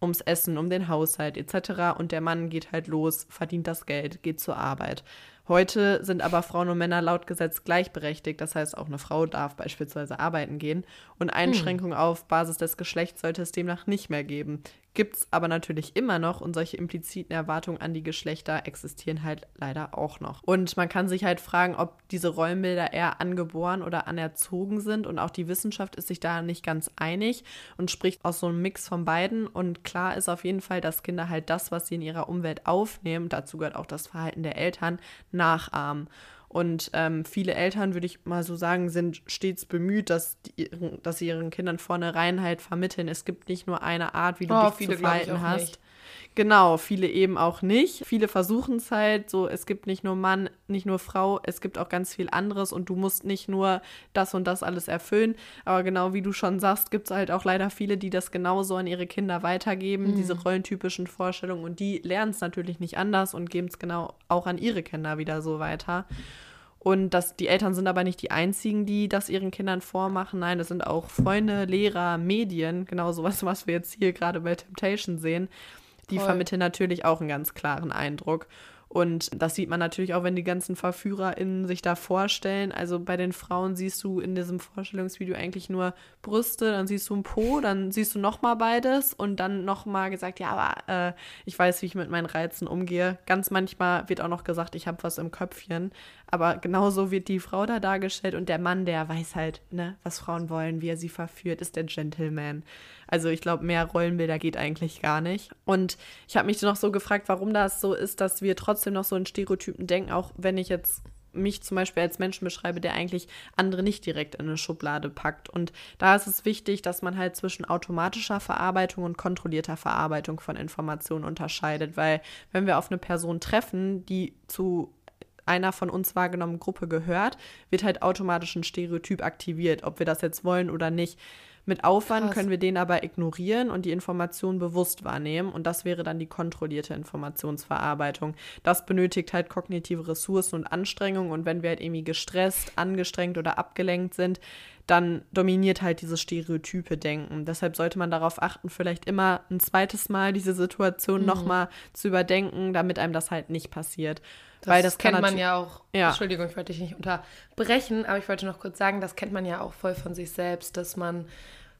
ums Essen, um den Haushalt etc. Und der Mann geht halt los, verdient das Geld, geht zur Arbeit. Heute sind aber Frauen und Männer laut Gesetz gleichberechtigt. Das heißt, auch eine Frau darf beispielsweise arbeiten gehen. Und Einschränkungen auf Basis des Geschlechts sollte es demnach nicht mehr geben. Gibt es aber natürlich immer noch und solche impliziten Erwartungen an die Geschlechter existieren halt leider auch noch. Und man kann sich halt fragen, ob diese Rollenbilder eher angeboren oder anerzogen sind. Und auch die Wissenschaft ist sich da nicht ganz einig und spricht aus so einem Mix von beiden. Und klar ist auf jeden Fall, dass Kinder halt das, was sie in ihrer Umwelt aufnehmen, dazu gehört auch das Verhalten der Eltern, nachahmen. Und ähm, viele Eltern, würde ich mal so sagen, sind stets bemüht, dass, die, dass sie ihren Kindern vornherein halt vermitteln. Es gibt nicht nur eine Art, wie du Oh, dich viele zu verhalten hast. nicht. Genau, viele eben auch nicht. Viele versuchen es halt so, es gibt nicht nur Mann, nicht nur Frau, es gibt auch ganz viel anderes und du musst nicht nur das und das alles erfüllen. Aber genau wie du schon sagst, gibt es halt auch leider viele, die das genauso an ihre Kinder weitergeben, diese rollentypischen Vorstellungen und die lernen es natürlich nicht anders und geben es genau auch an ihre Kinder wieder so weiter. Und das, die Eltern sind aber nicht die einzigen, die das ihren Kindern vormachen. Nein, das sind auch Freunde, Lehrer, Medien, genau sowas, was wir jetzt hier gerade bei Temptation sehen. Die Voll. vermitteln natürlich auch einen ganz klaren Eindruck. Und das sieht man natürlich auch, wenn die ganzen VerführerInnen sich da vorstellen. Also bei den Frauen siehst du in diesem Vorstellungsvideo eigentlich nur Brüste, dann siehst du ein Po, dann siehst du nochmal beides und dann nochmal gesagt, ja, aber äh, ich weiß, wie ich mit meinen Reizen umgehe. Ganz manchmal wird auch noch gesagt, ich habe was im Köpfchen. Aber genauso wird die Frau da dargestellt und der Mann, der weiß halt, ne, was Frauen wollen, wie er sie verführt, ist der Gentleman. Also ich glaube, mehr Rollenbilder geht eigentlich gar nicht. Und ich habe mich noch so gefragt, warum das so ist, dass wir trotzdem noch so in Stereotypen denken, auch wenn ich jetzt mich zum Beispiel als Menschen beschreibe, der eigentlich andere nicht direkt in eine Schublade packt. Und da ist es wichtig, dass man halt zwischen automatischer Verarbeitung und kontrollierter Verarbeitung von Informationen unterscheidet, weil wenn wir auf eine Person treffen, die zu einer von uns wahrgenommenen Gruppe gehört, wird halt automatisch ein Stereotyp aktiviert, ob wir das jetzt wollen oder nicht. Mit Aufwand Krass. können wir den aber ignorieren und die Information bewusst wahrnehmen. Und das wäre dann die kontrollierte Informationsverarbeitung. Das benötigt halt kognitive Ressourcen und Anstrengungen. Und wenn wir halt irgendwie gestresst, angestrengt oder abgelenkt sind, dann dominiert halt dieses stereotype Denken. Deshalb sollte man darauf achten, vielleicht immer ein zweites Mal diese Situation Mhm. nochmal zu überdenken, damit einem das halt nicht passiert. Das, Weil das kann kennt man ja auch. Ja. Entschuldigung, ich wollte dich nicht unterbrechen, aber ich wollte noch kurz sagen, das kennt man ja auch voll von sich selbst, dass man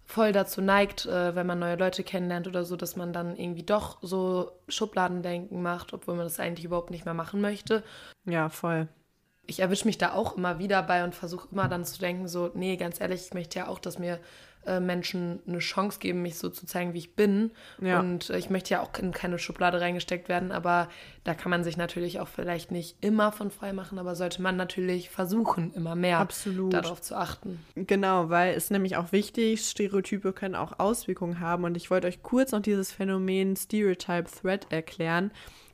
voll dazu neigt, äh, wenn man neue Leute kennenlernt oder so, dass man dann irgendwie doch so Schubladendenken macht, obwohl man das eigentlich überhaupt nicht mehr machen möchte. Ja, voll. Ich erwische mich da auch immer wieder bei und versuche immer dann zu denken, so, nee, ganz ehrlich, ich möchte ja auch, dass mir äh, Menschen eine Chance geben, mich so zu zeigen, wie ich bin. Ja. Und äh, ich möchte ja auch in keine Schublade reingesteckt werden, aber da kann man sich natürlich auch vielleicht nicht immer von frei machen, aber sollte man natürlich versuchen, immer mehr Absolut. darauf zu achten. Genau, weil es nämlich auch wichtig, Stereotype können auch Auswirkungen haben. Und ich wollte euch kurz noch dieses Phänomen Stereotype Threat erklären.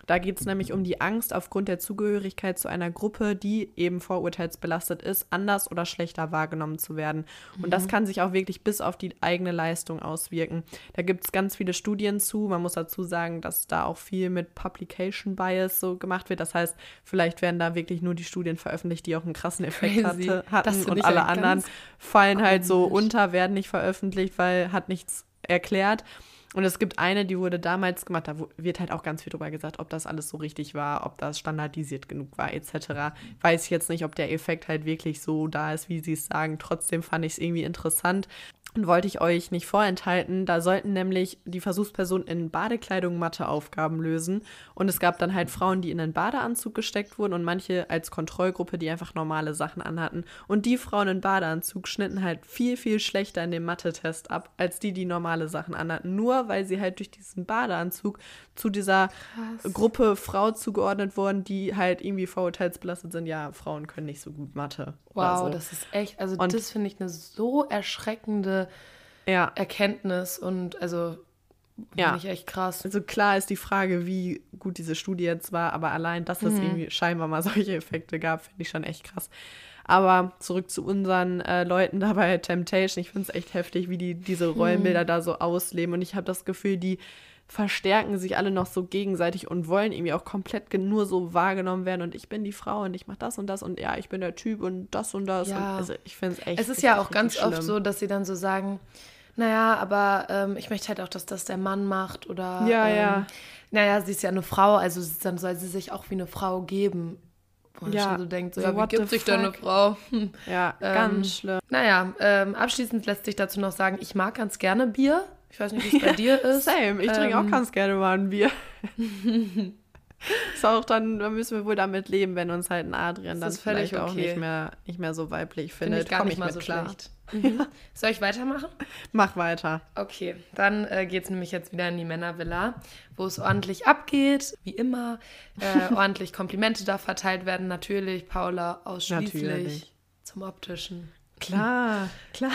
Da geht es nämlich um die Angst aufgrund der Zugehörigkeit zu einer Gruppe, die eben vorurteilsbelastet ist, anders oder schlechter wahrgenommen zu werden. Und das kann sich auch wirklich bis auf die eigene Leistung auswirken. Da gibt es ganz viele Studien zu. Man muss dazu sagen, dass da auch viel mit Publication Bias so gemacht wird. Das heißt, vielleicht werden da wirklich nur die Studien veröffentlicht, die auch einen krassen Effekt hatte, hatten und alle anderen fallen halt so unter, werden nicht veröffentlicht, weil hat nichts erklärt. Und es gibt eine, die wurde damals gemacht, da wird halt auch ganz viel drüber gesagt, ob das alles so richtig war, ob das standardisiert genug war, etc. Weiß ich jetzt nicht, ob der Effekt halt wirklich so da ist, wie sie es sagen. Trotzdem fand ich es irgendwie interessant und wollte ich euch nicht vorenthalten. Da sollten nämlich die Versuchspersonen in Badekleidung Matheaufgaben lösen. Und es gab dann halt Frauen, die in einen Badeanzug gesteckt wurden und manche als Kontrollgruppe, die einfach normale Sachen anhatten. Und die Frauen in Badeanzug schnitten halt viel, viel schlechter in dem Mathe-Test ab, als die, die normale Sachen anhatten. Nur weil sie halt durch diesen Badeanzug zu dieser Gruppe Frau zugeordnet wurden, die halt irgendwie vorurteilsbelastet sind. Ja, Frauen können nicht so gut Mathe. Wow, so. das ist echt, also Und- das finde ich eine so erschreckende ja. Erkenntnis und also Ja. finde ich echt krass. Also klar ist die Frage, wie gut diese Studie jetzt war, aber allein, dass es irgendwie scheinbar mal solche Effekte gab, finde ich schon echt krass. Aber zurück zu unseren äh, Leuten da bei Temptation. Ich finde es echt heftig, wie die diese Rollenbilder da so ausleben. Und ich habe das Gefühl, die verstärken sich alle noch so gegenseitig und wollen irgendwie auch komplett nur so wahrgenommen werden. Und ich bin die Frau und ich mache das und das und ja, ich bin der Typ und das und das. Und Ja. also ich finde es echt. Es ist ja auch ganz richtig oft schlimm. so, dass sie dann so sagen, naja, aber ähm, ich möchte halt auch, dass das der Mann macht oder Ja, ähm, ja. naja, sie ist ja eine Frau, also dann soll sie sich auch wie eine Frau geben. Man Ja, schon so denkt, so, ja, wie gibt sich denn eine fuck? Frau? Hm. Ja, Ähm, ganz schlimm. Naja, ähm, abschließend lässt sich dazu noch sagen, ich mag ganz gerne Bier. Ich weiß nicht, wie es bei dir ist. Same, ich trinke Ähm, auch ganz gerne mal ein Bier. ist auch dann, dann müssen wir wohl damit leben, wenn uns halt ein Adrian dann Das völlig vielleicht auch okay. nicht mehr, nicht mehr so weiblich Finde findet. ich gar Komm nicht mal mit so klar. schlecht. Mhm. Soll ich weitermachen? Mach weiter. Okay, dann äh, geht es nämlich jetzt wieder in die Männervilla, wo es ordentlich abgeht, wie immer. Äh, ordentlich Komplimente da verteilt werden, natürlich. Paula ausschließlich Natürlich. zum Optischen. Klar, klar.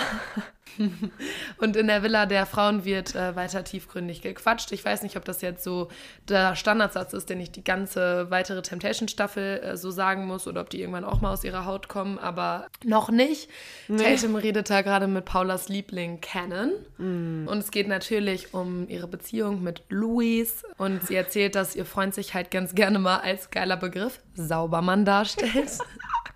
Und in der Villa der Frauen wird äh, weiter tiefgründig gequatscht. Ich weiß nicht, ob das jetzt so der Standardsatz ist, den ich die ganze weitere Temptation-Staffel äh, so sagen muss oder ob die irgendwann auch mal aus ihrer Haut kommen, aber noch nicht. Tatum redet da gerade mit Paulas Liebling Cannon. Und es geht natürlich um ihre Beziehung mit Louis. Und sie erzählt, dass ihr Freund sich halt ganz gerne mal als geiler Begriff Saubermann darstellt.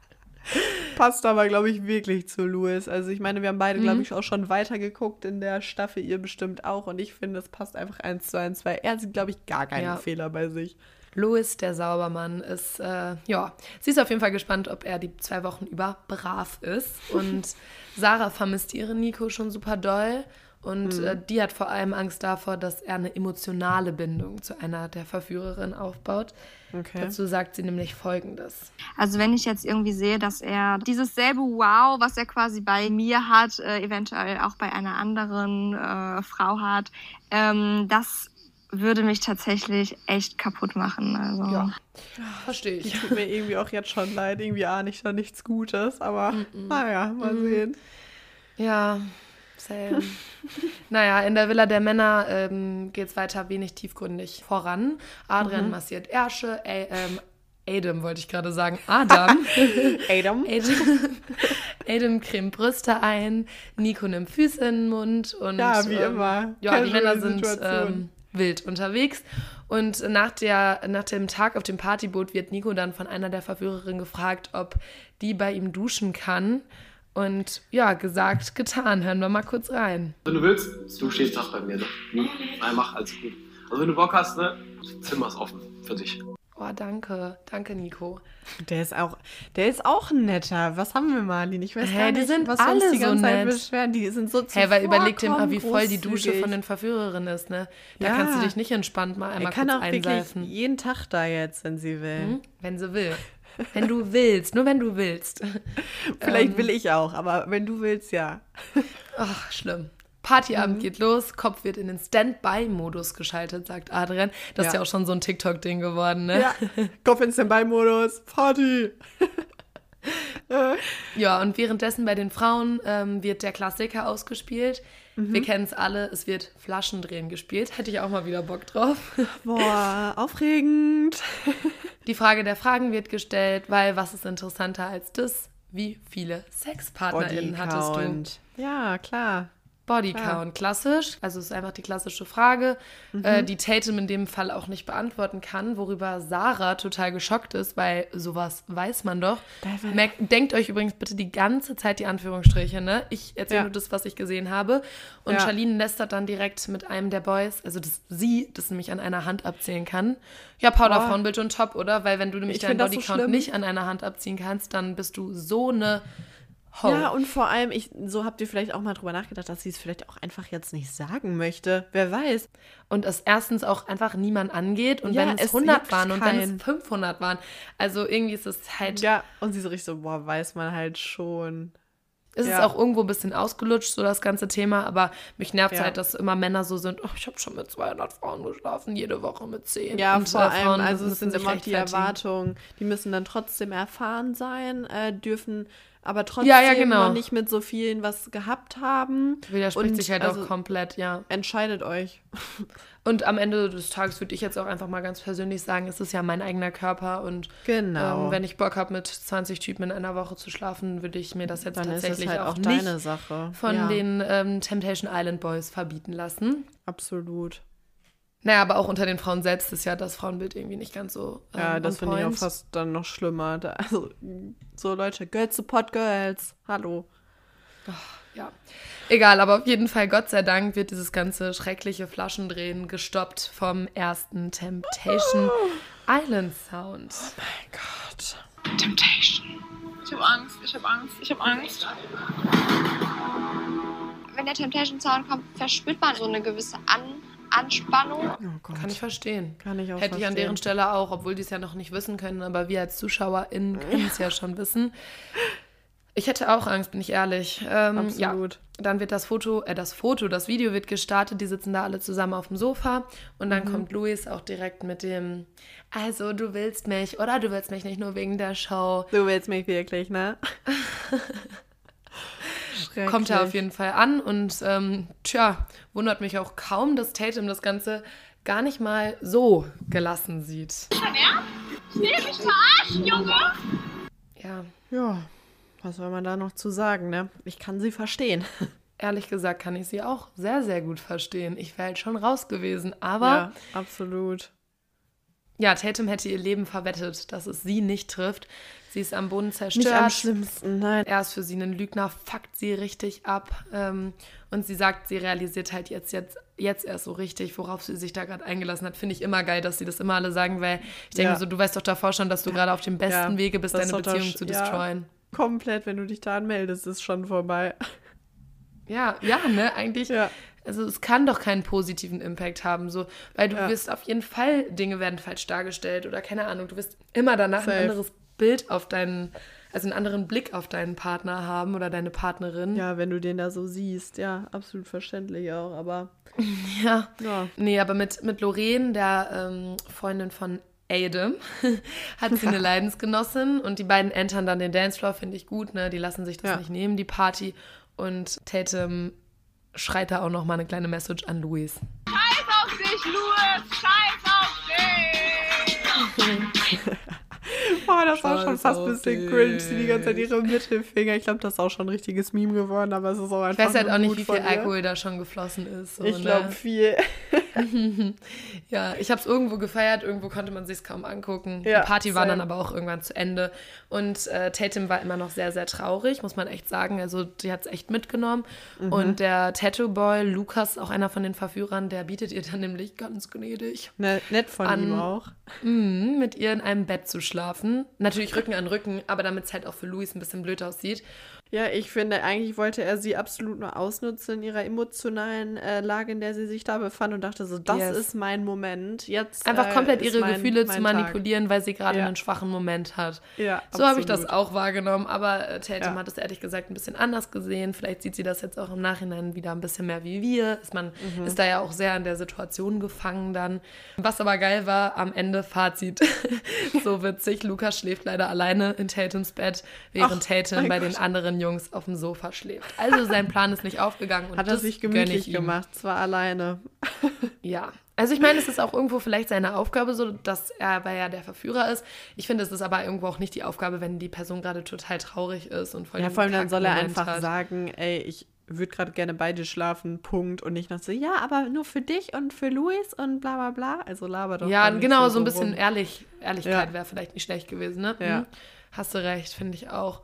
Passt aber, glaube ich, wirklich zu Louis. Also ich meine, wir haben beide, Mhm. glaube ich, auch schon weitergeguckt in der Staffel, ihr bestimmt auch. Und ich finde, es passt einfach eins zu eins, weil er sieht, glaube ich, gar keine Ja. Fehler bei sich. Louis, der Saubermann, ist, äh, ja, sie ist auf jeden Fall gespannt, ob er die zwei Wochen über brav ist. Und Sarah vermisst ihre Nico schon super doll. Und Mhm. äh, die hat vor allem Angst davor, dass er eine emotionale Bindung zu einer der Verführerinnen aufbaut. Okay. Dazu sagt sie nämlich folgendes. Also wenn ich jetzt irgendwie sehe, dass er dieses selbe Wow, was er quasi bei mir hat, äh, eventuell auch bei einer anderen äh, Frau hat, ähm, das würde mich tatsächlich echt kaputt machen. Also. Ja, verstehe Die ich. tut mir irgendwie auch jetzt schon leid. Irgendwie ahne ich da nichts Gutes, aber naja, mal sehen. Ja, same. naja, in der Villa der Männer ähm, geht es weiter wenig tiefgründig voran. Adrian massiert Ärsche, A ähm, Adam wollte ich gerade sagen, Adam. Adam? Adam, Adam cremt Brüste ein, Nico nimmt Füße in den Mund und Ja, wie ähm, immer. Ja, die Casual Männer sind ähm, wild unterwegs. Und nach, der, nach dem Tag auf dem Partyboot wird Nico dann von einer der Verführerinnen gefragt, ob die bei ihm duschen kann. Und ja, gesagt, getan. Hören wir mal kurz rein. Wenn du willst, du stehst Tag bei mir, ne? Nein, mach, alles gut. Also wenn du Bock hast, ne? Zimmer ist offen für dich. Oh, danke. Danke, Nico. Der ist auch, der ist auch ein netter. Was haben wir, Marlin? Ich weiß Hä, gar die nicht, sind was alle die ganze so Zeit nett. beschweren. Die sind so Hä, weil überleg dir mal, wie voll die Dusche von den Verführerinnen ist, ne? Da Ja. kannst du dich nicht entspannt mal Er einmal kann kurz auch wirklich einseifen. jeden Tag da jetzt, wenn sie will. Hm? Wenn sie will. Wenn du willst, nur wenn du willst. Vielleicht Ähm. will ich auch, aber wenn du willst, ja. Ach, schlimm. Mhm. Partyabend geht los, Kopf wird in den Standby-Modus geschaltet, sagt Adrian. Das ist Ja. ja auch schon so ein TikTok-Ding geworden, ne? Ja, Kopf in Standby-Modus, Party. Ja, und währenddessen bei den Frauen ähm, wird der Klassiker ausgespielt. Mhm. Wir kennen es alle, es wird Flaschendrehen gespielt. Hätte ich auch mal wieder Bock drauf. Boah, aufregend. Die Frage der Fragen wird gestellt, weil was ist interessanter als das? Wie viele SexpartnerInnen hattest du? Ja, klar. Bodycount, klassisch. Also es ist einfach die klassische Frage, Mhm. äh, die Tatum in dem Fall auch nicht beantworten kann, worüber Sarah total geschockt ist, weil sowas weiß man doch. Merkt, denkt euch übrigens bitte die ganze Zeit die Anführungsstriche, ne? Ich erzähle Ja. nur das, was ich gesehen habe. Und Ja. Charlene lästert dann direkt mit einem der Boys, also das sie, das nämlich an einer Hand abzählen kann. Ja, Paula. Frauenbild und top, oder? Weil wenn du nämlich Ich deinen so Bodycount schlimm. nicht an einer Hand abziehen kannst, dann bist du so eine Ho. Ja, und vor allem, ich, so habt ihr vielleicht auch mal drüber nachgedacht, dass sie es vielleicht auch einfach jetzt nicht sagen möchte. Wer weiß. und es erstens auch einfach niemand angeht und Ja, wenn es es 100 juckt waren und wenn keinen. es 500 waren. Also irgendwie ist es halt, Ja, und sie so richtig so, boah, weiß man halt schon. es ist ja. auch irgendwo ein bisschen ausgelutscht, so das ganze Thema, aber mich nervt Ja. halt, dass immer Männer so sind, oh, ich habe schon mit 200 Frauen geschlafen, jede Woche mit 10. Ja, und, vor allem, Frauen also es sind immer die. Erwartungen. Die müssen dann trotzdem erfahren sein, äh, dürfen aber trotzdem Ja, ja, genau. noch nicht mit so vielen was gehabt haben. Widerspricht Und sich halt also- auch komplett, ja. Entscheidet euch. Und am Ende des Tages würde ich jetzt auch einfach mal ganz persönlich sagen, es ist ja mein eigener Körper und Genau. ähm, wenn ich Bock habe, mit 20 Typen in einer Woche zu schlafen, würde ich mir das jetzt dann tatsächlich halt auch, auch nicht Sache. von ja, den ähm, Temptation Island Boys verbieten lassen. Absolut. Naja, aber auch unter den Frauen selbst ist ja das Frauenbild irgendwie nicht ganz so. Ähm, Ja, das finde ich auch fast dann noch schlimmer. Da, also, so Leute, Girls support Girls. Hallo. Ja. Egal, aber auf jeden Fall, Gott sei Dank, wird dieses ganze schreckliche Flaschendrehen gestoppt vom ersten Temptation Island Sound. Gott. Temptation. Ich habe Angst, ich habe Angst, ich habe Angst. Wenn der Temptation Sound kommt, verspürt man so eine gewisse An Anspannung. Oh. Kann ich verstehen. Kann ich auch Hätte ich an verstehen. deren Stelle auch, obwohl die es ja noch nicht wissen können, aber wir als ZuschauerInnen können es ja schon wissen. Ich hätte auch Angst, bin ich ehrlich. Ähm, ja, Absolut. dann wird das Foto, äh, das Foto, das Video wird gestartet, die sitzen da alle zusammen auf dem Sofa und Mhm. dann kommt Luis auch direkt mit dem, also du willst mich oder du willst mich nicht nur wegen der Show. Du willst mich wirklich, ne? Kommt er auf jeden Fall an und ähm, tja, wundert mich auch kaum, dass Tatum das Ganze gar nicht mal so gelassen sieht. Ich will mich verarschen, Junge! Ja, Ja, was soll man da noch zu sagen, ne? Ich kann sie verstehen. ehrlich gesagt kann ich sie auch sehr, sehr gut verstehen. Ich wäre halt schon raus gewesen, aber ja, absolut. Ja, Tatum hätte ihr Leben verwettet, dass es sie nicht trifft. Sie ist am Boden Nicht am zerstört. schlimmsten, nein. er ist für sie ein Lügner, fuckt sie richtig ab. Ähm, und sie sagt, sie realisiert halt jetzt, jetzt jetzt erst so richtig, worauf sie sich da gerade eingelassen hat. Finde ich immer geil, dass sie das immer alle sagen, weil ich denke Ja. so, du weißt doch davor schon, dass du gerade auf dem besten Ja, Wege bist, deine Beziehung zu ja. destroyen. Komplett, wenn du dich da anmeldest, ist schon vorbei. Ja, ja, ne, eigentlich. Ja. Also es kann doch keinen positiven Impact haben, so, weil du Ja. wirst auf jeden Fall, Dinge werden falsch dargestellt oder keine Ahnung, du wirst immer danach Safe. ein anderes Bild auf deinen, also einen anderen Blick auf deinen Partner haben oder deine Partnerin. Ja, wenn du den da so siehst, ja, absolut verständlich auch, aber Ja. ja. Nee, aber mit, mit Lorraine, der ähm, Freundin von Adam, hat sie eine Leidensgenossin und die beiden entern dann den Dancefloor, finde ich gut, ne? Die lassen sich das Ja. nicht nehmen, die Party. Und Tatum schreit da auch noch mal eine kleine Message an Luis. Scheiß auf dich, Louis! Scheiß auf dich! Boah, das war schon fast ein bisschen cringe, sie die ganze Zeit ihre Mittelfinger. Ich glaube, das ist auch schon ein richtiges Meme geworden, aber es ist auch Ich einfach weiß halt auch nicht, wie viel. Alkohol da schon geflossen ist. So, Ich ne? glaube viel. Ja, ich habe es irgendwo gefeiert, irgendwo konnte man sich kaum angucken. Ja, die Party war dann aber auch irgendwann zu Ende. Und äh, Tatum war immer noch sehr, sehr traurig, muss man echt sagen. Also die hat es echt mitgenommen. Mhm. Und der Tattoo-Boy, Lukas, auch einer von den Verführern, der bietet ihr dann nämlich ganz gnädig, Ne, nett von An- ihm auch. mhm, mit ihr in einem Bett zu schlafen. Natürlich Rücken an Rücken, aber damit es halt auch für Luis ein bisschen blöd aussieht. Ja, ich finde, eigentlich wollte er sie absolut nur ausnutzen in ihrer emotionalen äh, Lage, in der sie sich da befand und dachte so, das Yes. ist mein Moment. Jetzt Einfach äh, komplett ihre mein, Gefühle mein zu Tag. manipulieren, weil sie gerade Ja. einen schwachen Moment hat. Ja, So habe ich das auch wahrgenommen, aber äh, Tatum Ja. hat es ehrlich gesagt ein bisschen anders gesehen. Vielleicht sieht sie das jetzt auch im Nachhinein wieder ein bisschen mehr wie wir. Ist, man Mhm. ist da ja auch sehr in der Situation gefangen dann. Was aber geil war, am Ende Fazit. so witzig, Lukas schläft leider alleine in Tatums Bett, während Ach, Tatum bei Gott. den anderen Jungs auf dem Sofa schläft. Also sein Plan ist nicht aufgegangen. Und Hat er sich gemütlich gemacht, zwar alleine. Ja. Also ich meine, es ist auch irgendwo vielleicht seine Aufgabe, so dass er, weil er der Verführer ist. Ich finde, es ist aber irgendwo auch nicht die Aufgabe, wenn die Person gerade total traurig ist und voll Ja, vor allem dann soll er einfach hat. sagen, ey, ich würde gerade gerne bei dir schlafen, Punkt. Und nicht noch so, ja, aber nur für dich und für Luis und bla bla bla. Also laber doch. Ja, genau, so ein bisschen rum. ehrlich, Ehrlichkeit Ja. wäre vielleicht nicht schlecht gewesen, ne? Ja. Hm. Hast du recht, finde ich auch.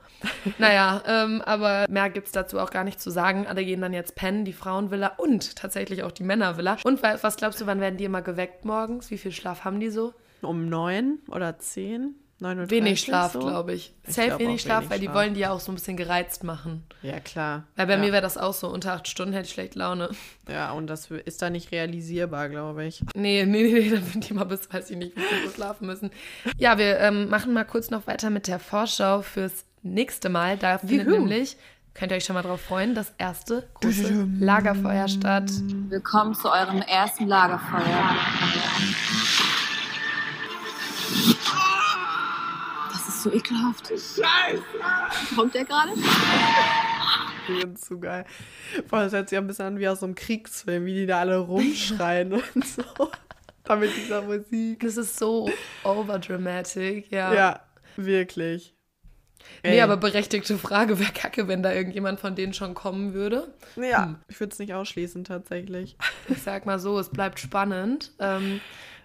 naja, ähm, aber mehr gibt es dazu auch gar nicht zu sagen. Alle gehen dann jetzt pennen, die Frauenvilla und tatsächlich auch die Männervilla. Und wa- was glaubst du, wann werden die immer geweckt morgens? Wie viel Schlaf haben die so? Um neun oder zehn? 9.30 Wenig Schlaf, so? glaube ich. Ich Safe glaub wenig Schlaf, wenig weil die Schlaf. wollen die ja auch so ein bisschen gereizt machen. Ja, klar. Weil bei ja. mir wäre das auch so, unter acht Stunden hätte ich schlecht Laune. Ja, und das ist da nicht realisierbar, glaube ich. Nee, nee, nee, dann würden die mal bis, weiß ich nicht, wie viel schlafen müssen. Ja, wir ähm, machen mal kurz noch weiter mit der Vorschau fürs nächste Mal. Da findet Juhu. nämlich, könnt ihr euch schon mal drauf freuen, das erste große Lagerfeuer statt. Willkommen zu eurem ersten Lagerfeuer. Ist so ekelhaft. Scheiße! Kommt der gerade? Übrigens zu geil. Boah, das hört sich ein bisschen an wie aus so einem Kriegsfilm, wie die da alle rumschreien und so. Da mit dieser Musik. Das ist so overdramatic, ja. Ja, wirklich. Nee, Ey. aber berechtigte Frage, wäre kacke, wenn da irgendjemand von denen schon kommen würde. Ja, Hm. ich würde es nicht ausschließen, tatsächlich. Ich sag mal so, es bleibt spannend. Ähm,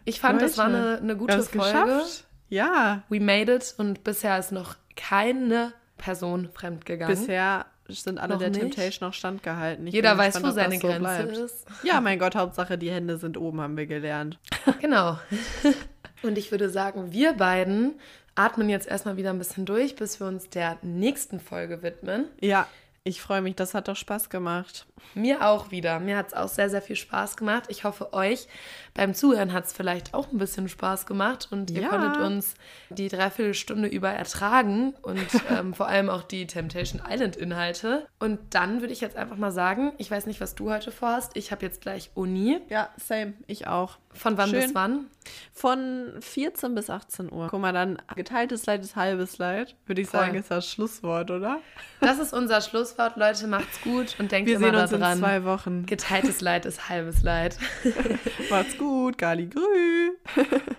ich fand, das war eine, Leute, eine gute Folge. geschafft. Ja, We made it und bisher ist noch keine Person fremdgegangen. bisher sind alle Noch der nicht? Temptation noch standgehalten. Ich Jeder weiß, gespannt, wo seine so Grenze bleibt. ist. Ja, mein Gott, Hauptsache die Hände sind oben, haben wir gelernt. Genau. Und ich würde sagen, wir beiden atmen jetzt erstmal wieder ein bisschen durch, bis wir uns der nächsten Folge widmen. Ja, ich freue mich, das hat doch Spaß gemacht. Mir auch wieder. Mir hat es auch sehr, sehr viel Spaß gemacht. Ich hoffe, euch beim Zuhören hat es vielleicht auch ein bisschen Spaß gemacht und ihr Ja. konntet uns die Dreiviertelstunde über ertragen und ähm, vor allem auch die Temptation Island Inhalte. Und dann würde ich jetzt einfach mal sagen, ich weiß nicht, was du heute vorhast. Ich habe jetzt gleich Uni. Ja, same, ich auch. Von wann Schön. bis wann? Von 14 bis 18 Uhr. Guck mal, dann geteiltes Leid ist halbes Leid. Würde ich Voll. sagen, ist das Schlusswort, oder? Das ist unser Schlusswort, Leute. Macht's gut und denkt Wir immer sehen uns in daran. zwei Wochen. Geteiltes Leid ist halbes Leid. Macht's gut, Gali Grü.